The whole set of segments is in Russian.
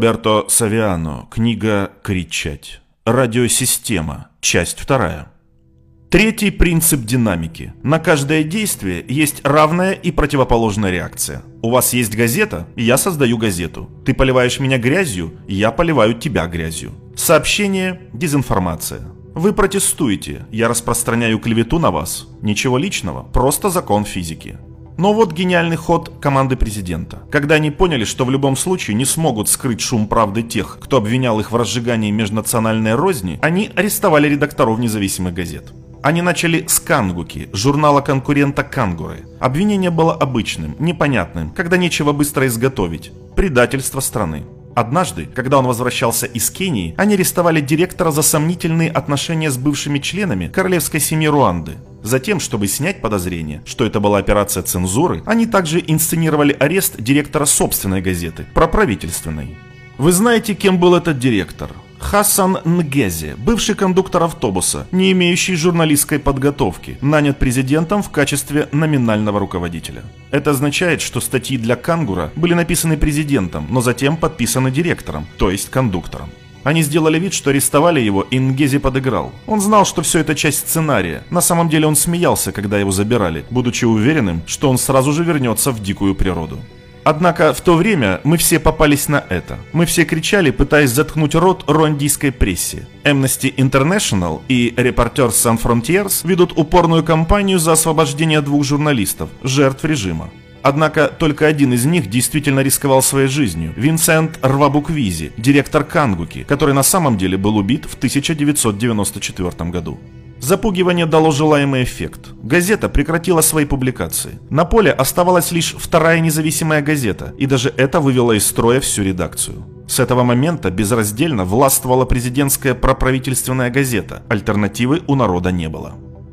Роберто Савиано. Книга «Кричать». Радиосистема. Часть вторая. Третий принцип динамики. На каждое действие есть равная и противоположная реакция. У вас есть газета, я создаю газету. Ты поливаешь меня грязью, я поливаю тебя грязью. Сообщение – дезинформация. Вы протестуете, я распространяю клевету на вас. Ничего личного, просто закон физики. Но вот гениальный ход команды президента. Когда они поняли, что в любом случае не смогут скрыть шум правды тех, кто обвинял их в разжигании межнациональной розни, они арестовали редакторов независимых газет. Они начали с Кангуки, журнала конкурента Кангуры. Обвинение было обычным, непонятным, когда нечего быстро изготовить. Предательство страны. Однажды, когда он возвращался из Кении, они арестовали директора за сомнительные отношения с бывшими членами королевской семьи Руанды. Затем, чтобы снять подозрение, что это была операция цензуры, они также инсценировали арест директора собственной газеты, проправительственной. Вы знаете, кем был этот директор? Хасан Нгези, бывший кондуктор автобуса, не имеющий журналистской подготовки, нанят президентом в качестве номинального руководителя. Это означает, что статьи для Кангура были написаны президентом, но затем подписаны директором, то есть кондуктором. Они сделали вид, что арестовали его, и Нгези подыграл. Он знал, что все это часть сценария. На самом деле он смеялся, когда его забирали, будучи уверенным, что он сразу же вернется в дикую природу. Однако в то время мы все попались на это. Мы все кричали, пытаясь заткнуть рот руандийской прессе. Amnesty International и Reporters Sans Frontiers ведут упорную кампанию за освобождение двух журналистов, жертв режима. Однако только один из них действительно рисковал своей жизнью – Винсент Рвабуквизи, директор Кангуки, который на самом деле был убит в 1994 году. Запугивание дало желаемый эффект. Газета прекратила свои публикации. На поле оставалась лишь вторая независимая газета, и даже это вывело из строя всю редакцию. С этого момента безраздельно властвовала президентская проправительственная газета, альтернативы у народа не было.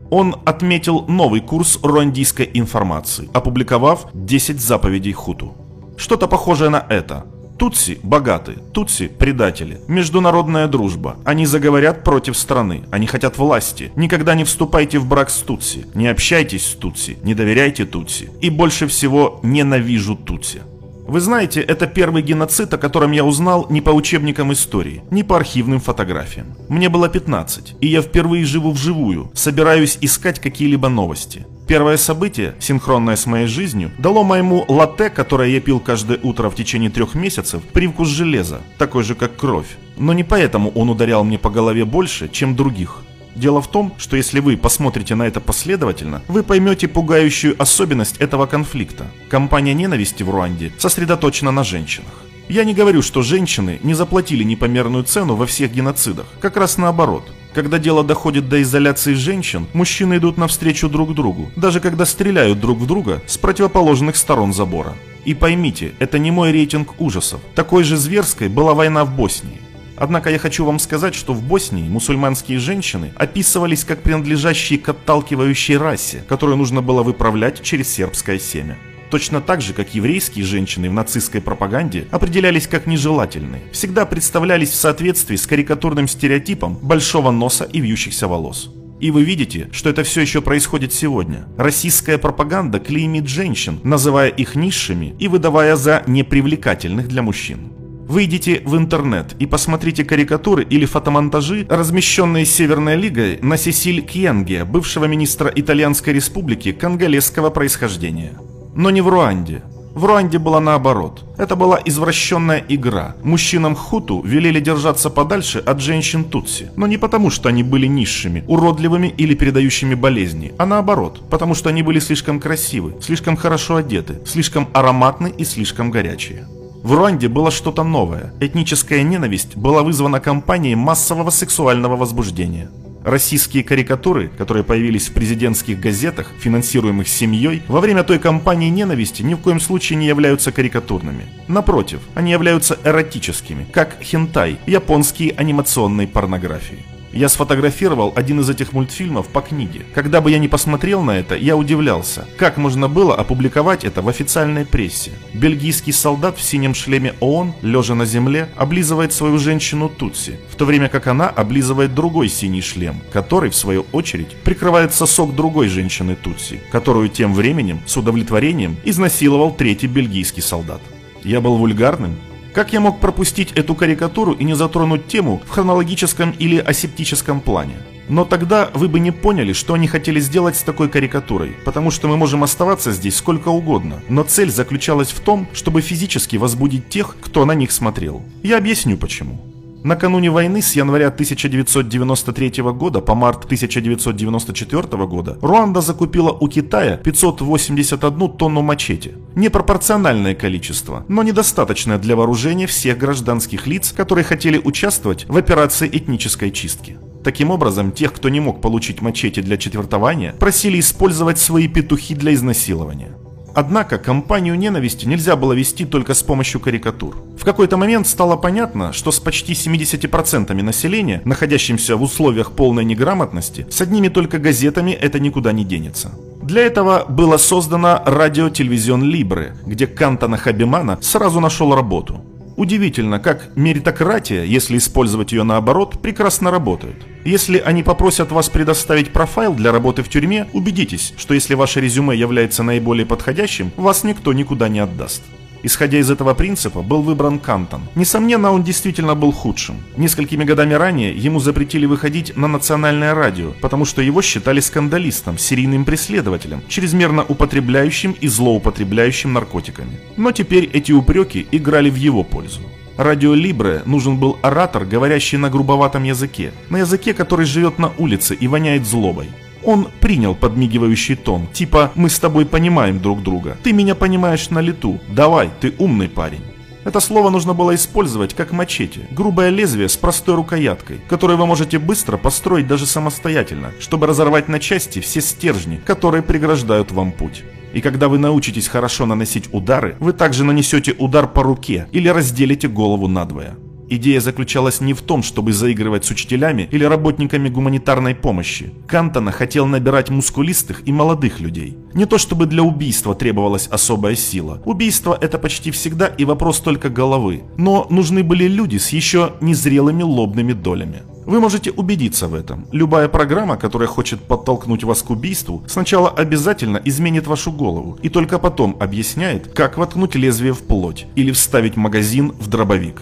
Он отметил новый курс руандийской информации, опубликовав 10 заповедей Хуту. Что-то похожее на это. Тутси богаты, Тутси предатели. Международная дружба. Они заговорят против страны. Они хотят власти. Никогда не вступайте в брак с Тутси. Не общайтесь с Тутси. Не доверяйте Тутси. И больше всего ненавижу Тутси. Вы знаете, это первый геноцид, о котором я узнал не по учебникам истории, не по архивным фотографиям. Мне было 15, и я впервые живу вживую, собираюсь искать какие-либо новости. Первое событие, синхронное с моей жизнью, дало моему латте, которое я пил каждое утро в течение трех месяцев, привкус железа, такой же как кровь. Но не поэтому он ударял мне по голове больше, чем других. Дело в том, что если вы посмотрите на это последовательно, вы поймете пугающую особенность этого конфликта. Компания ненависти в Руанде сосредоточена на женщинах. Я не говорю, что женщины не заплатили непомерную цену во всех геноцидах. Как раз наоборот. Когда дело доходит до изоляции женщин, мужчины идут навстречу друг другу, даже когда стреляют друг в друга с противоположных сторон забора. И поймите, это не мой рейтинг ужасов. Такой же зверской была война в Боснии. Однако я хочу вам сказать, что в Боснии мусульманские женщины описывались как принадлежащие к отталкивающей расе, которую нужно было выправлять через сербское семя. Точно так же, как еврейские женщины в нацистской пропаганде определялись как нежелательные, всегда представлялись в соответствии с карикатурным стереотипом большого носа и вьющихся волос. И вы видите, что это все еще происходит сегодня. Российская пропаганда клеймит женщин, называя их низшими и выдавая за непривлекательных для мужчин. Выйдите в интернет и посмотрите карикатуры или фотомонтажи, размещенные Северной Лигой на Сесиль Кьенге, бывшего министра Итальянской республики конголезского происхождения. Но не в Руанде. В Руанде было наоборот. Это была извращенная игра. Мужчинам хуту велели держаться подальше от женщин тутси. Но не потому, что они были низшими, уродливыми или передающими болезни, а наоборот, потому что они были слишком красивы, слишком хорошо одеты, слишком ароматны и слишком горячие. В Руанде было что-то новое. Этническая ненависть была вызвана кампанией массового сексуального возбуждения. Российские карикатуры, которые появились в президентских газетах, финансируемых семьей, во время той кампании ненависти ни в коем случае не являются карикатурными. Напротив, они являются эротическими, как хентай, японские анимационные порнографии. Я сфотографировал один из этих мультфильмов по книге. Когда бы я ни посмотрел на это, я удивлялся, как можно было опубликовать это в официальной прессе. Бельгийский солдат в синем шлеме ООН, лежа на земле, облизывает свою женщину Тутси, в то время как она облизывает другой синий шлем, который, в свою очередь, прикрывает сосок другой женщины Тутси, которую тем временем с удовлетворением изнасиловал третий бельгийский солдат. Я был вульгарным, Как я мог пропустить эту карикатуру и не затронуть тему в хронологическом или асептическом плане? Но тогда вы бы не поняли, что они хотели сделать с такой карикатурой, потому что мы можем оставаться здесь сколько угодно, но цель заключалась в том, чтобы физически возбудить тех, кто на них смотрел. Я объясню почему. Накануне войны с января 1993 года по март 1994 года Руанда закупила у Китая 581 тонну мачете. Непропорциональное количество, но недостаточное для вооружения всех гражданских лиц, которые хотели участвовать в операции этнической чистки. Таким образом, тех, кто не мог получить мачете для четвертования, просили использовать свои петухи для изнасилования. Однако кампанию ненависти нельзя было вести только с помощью карикатур. В какой-то момент стало понятно, что с почти 70% населения, находящимся в условиях полной неграмотности, с одними только газетами это никуда не денется. Для этого было создано радио-телевизион Либры, где Кантона Хабимана сразу нашел работу. Удивительно, как меритократия, если использовать ее наоборот, прекрасно работает. Если они попросят вас предоставить профайл для работы в тюрьме, убедитесь, что если ваше резюме является наиболее подходящим, вас никто никуда не отдаст. Исходя из этого принципа, был выбран Кантон. Несомненно, он действительно был худшим. Несколькими годами ранее ему запретили выходить на национальное радио, потому что его считали скандалистом, серийным преследователем, чрезмерно употребляющим и злоупотребляющим наркотиками. Но теперь эти упреки играли в его пользу. Радио Либре нужен был оратор, говорящий на грубоватом языке, на языке, который живет на улице и воняет злобой. Он принял подмигивающий тон, типа «мы с тобой понимаем друг друга, ты меня понимаешь на лету, давай, ты умный парень». Это слово нужно было использовать как мачете, грубое лезвие с простой рукояткой, которое вы можете быстро построить даже самостоятельно, чтобы разорвать на части все стержни, которые преграждают вам путь. И когда вы научитесь хорошо наносить удары, вы также нанесете удар по руке или разделите голову надвое. Идея заключалась не в том, чтобы заигрывать с учителями или работниками гуманитарной помощи. Кантона хотел набирать мускулистых и молодых людей. Не то чтобы для убийства требовалась особая сила. Убийство это почти всегда и вопрос только головы. Но нужны были люди с еще незрелыми лобными долями. Вы можете убедиться в этом. Любая программа, которая хочет подтолкнуть вас к убийству, сначала обязательно изменит вашу голову и только потом объясняет, как воткнуть лезвие в плоть или вставить магазин в дробовик.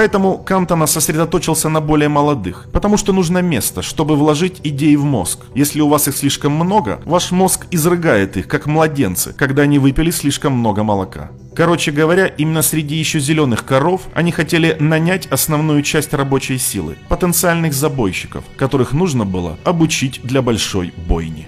Поэтому Кантона сосредоточился на более молодых, потому что нужно место, чтобы вложить идеи в мозг. Если у вас их слишком много, ваш мозг изрыгает их, как младенцы, когда они выпили слишком много молока. Короче говоря, именно среди еще зеленых коров они хотели нанять основную часть рабочей силы, потенциальных забойщиков, которых нужно было обучить для большой бойни.